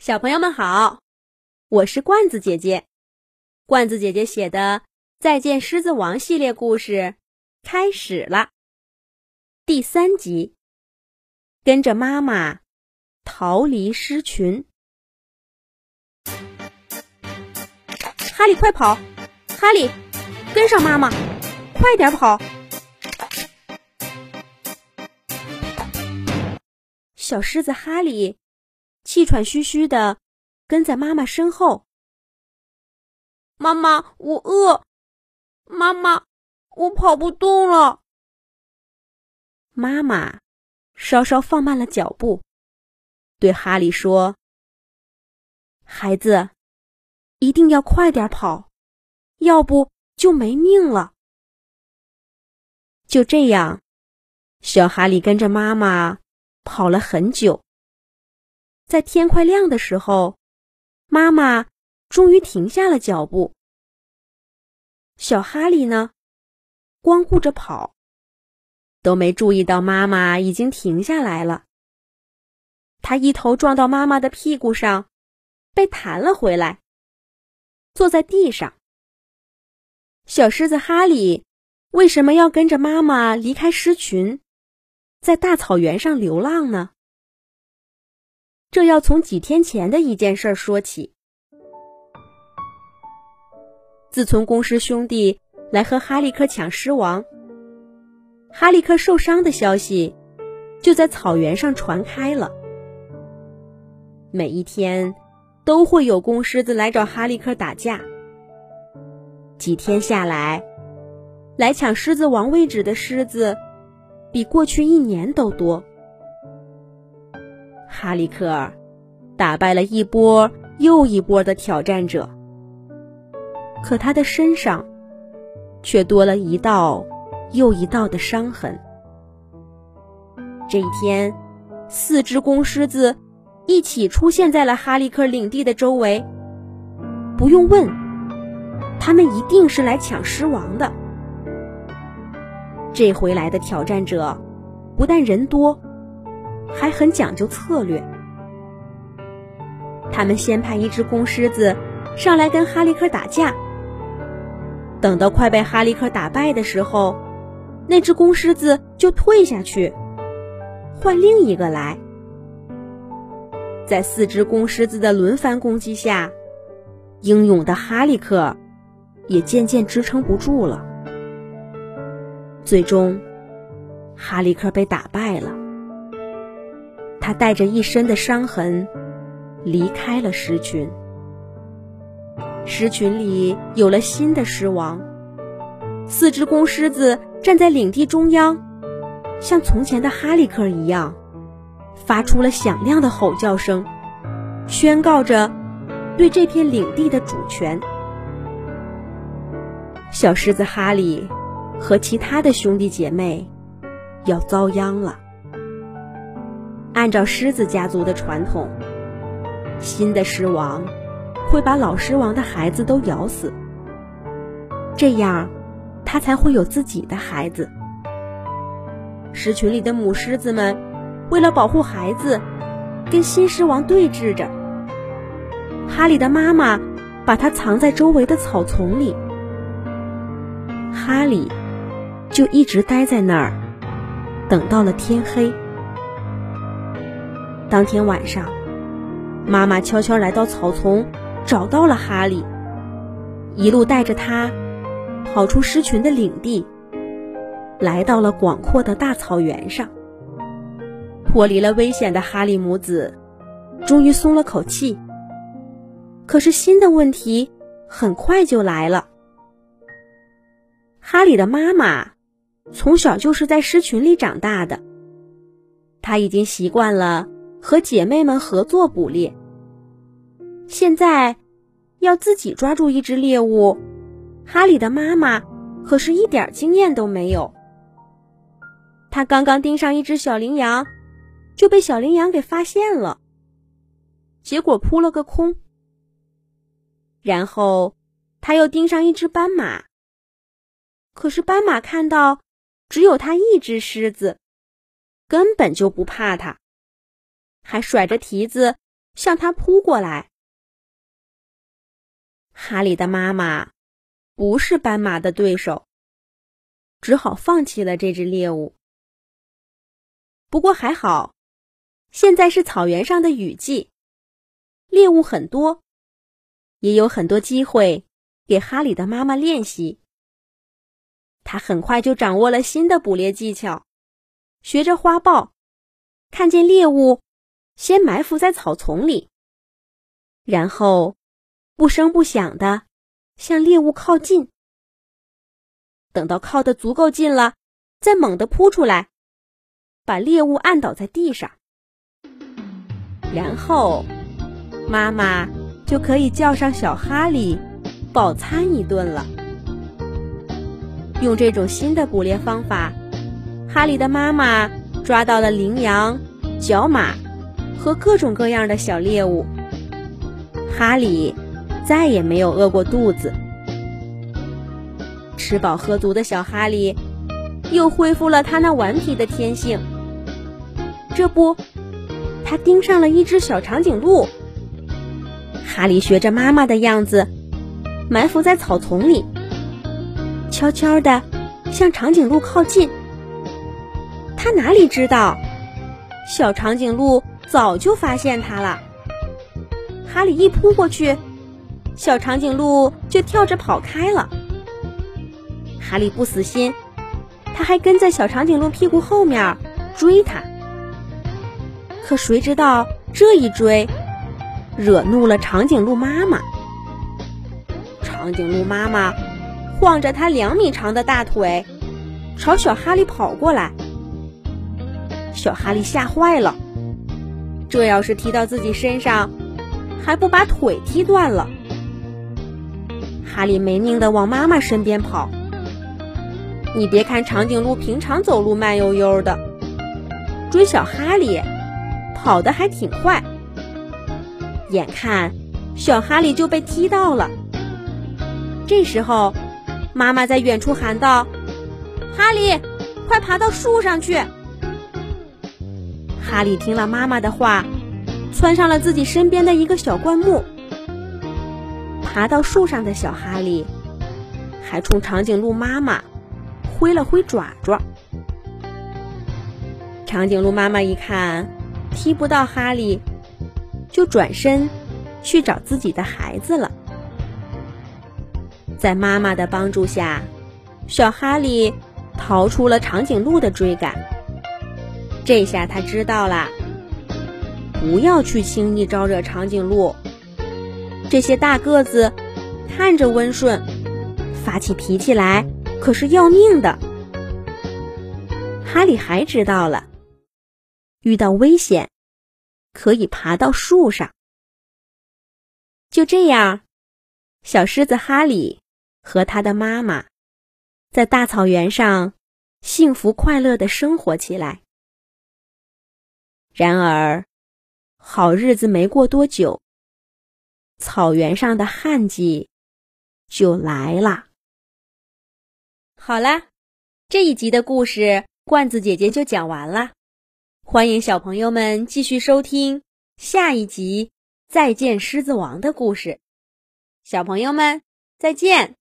小朋友们好，我是罐子姐姐。罐子姐姐写的《再见狮子王》系列故事开始了。第三集，跟着妈妈逃离狮群。哈利，快跑！哈利，跟上妈妈，快点跑！小狮子哈利。气喘吁吁的跟在妈妈身后。妈妈，我饿。妈妈，我跑不动了。妈妈稍稍放慢了脚步，对哈利说：“孩子，一定要快点跑，要不就没命了。”就这样，小哈利跟着妈妈跑了很久。在天快亮的时候，妈妈终于停下了脚步。小哈利呢，光顾着跑，都没注意到妈妈已经停下来了。他一头撞到妈妈的屁股上，被弹了回来，坐在地上。小狮子哈利为什么要跟着妈妈离开狮群，在大草原上流浪呢？这要从几天前的一件事说起。自从公狮兄弟来和哈利克抢狮王，哈利克受伤的消息就在草原上传开了。每一天都会有公狮子来找哈利克打架。几天下来，来抢狮子王位置的狮子比过去一年都多。哈利克尔打败了一波又一波的挑战者，可他的身上却多了一道又一道的伤痕。这一天，四只公狮子一起出现在了哈利克领地的周围。不用问，他们一定是来抢狮王的。这回来的挑战者不但人多。还很讲究策略。他们先派一只公狮子上来跟哈利克打架，等到快被哈利克打败的时候，那只公狮子就退下去，换另一个来。在四只公狮子的轮番攻击下，英勇的哈利克也渐渐支撑不住了。最终，哈利克被打败了。他带着一身的伤痕离开了狮群，狮群里有了新的狮王。四只公狮子站在领地中央，像从前的哈利克一样，发出了响亮的吼叫声，宣告着对这片领地的主权。小狮子哈利和其他的兄弟姐妹要遭殃了。按照狮子家族的传统，新的狮王会把老狮王的孩子都咬死，这样他才会有自己的孩子。狮群里的母狮子们为了保护孩子，跟新狮王对峙着。哈利的妈妈把他藏在周围的草丛里，哈利就一直待在那儿，等到了天黑。当天晚上，妈妈悄悄来到草丛，找到了哈利，一路带着他跑出狮群的领地，来到了广阔的大草原上。脱离了危险的哈利母子终于松了口气。可是新的问题很快就来了。哈利的妈妈从小就是在狮群里长大的，她已经习惯了。和姐妹们合作捕猎。现在要自己抓住一只猎物，哈里的妈妈可是一点经验都没有。他刚刚盯上一只小羚羊，就被小羚羊给发现了，结果扑了个空。然后他又盯上一只斑马，可是斑马看到只有他一只狮子，根本就不怕他。还甩着蹄子向他扑过来。哈里的妈妈不是斑马的对手，只好放弃了这只猎物。不过还好，现在是草原上的雨季，猎物很多，也有很多机会给哈里的妈妈练习。他很快就掌握了新的捕猎技巧，学着花豹，看见猎物，先埋伏在草丛里，然后不声不响的向猎物靠近。等到靠得足够近了，再猛地扑出来，把猎物按倒在地上，然后妈妈就可以叫上小哈利饱餐一顿了。用这种新的捕猎方法，哈利的妈妈抓到了羚羊、角马和各种各样的小猎物。哈利再也没有饿过肚子，吃饱喝足的小哈利又恢复了他那顽皮的天性。这不，他盯上了一只小长颈鹿。哈利学着妈妈的样子，埋伏在草丛里。悄悄地向长颈鹿靠近，他哪里知道，小长颈鹿早就发现他了。哈利一扑过去，小长颈鹿就跳着跑开了。哈利不死心，他还跟在小长颈鹿屁股后面追它。可谁知道这一追，惹怒了长颈鹿妈妈。长颈鹿妈妈。晃着它两米长的大腿，朝小哈利跑过来。小哈利吓坏了，这要是踢到自己身上，还不把腿踢断了？哈利没命的往妈妈身边跑。你别看长颈鹿平常走路慢悠悠的，追小哈利跑得还挺快。眼看小哈利就被踢到了，这时候。妈妈在远处喊道：“哈利，快爬到树上去！”哈利听了妈妈的话，窜上了自己身边的一个小灌木。爬到树上的小哈利，还冲长颈鹿妈妈挥了挥爪爪。长颈鹿妈妈一看踢不到哈利，就转身去找自己的孩子了。在妈妈的帮助下，小哈利逃出了长颈鹿的追赶。这下他知道了，不要去轻易招惹长颈鹿。这些大个子看着温顺，发起脾气来可是要命的。哈利还知道了，遇到危险可以爬到树上。就这样，小狮子哈利。和他的妈妈，在大草原上幸福快乐的生活起来。然而，好日子没过多久，草原上的旱季就来了。好啦，这一集的故事，罐子姐姐就讲完了。欢迎小朋友们继续收听下一集《再见狮子王》的故事。小朋友们，再见。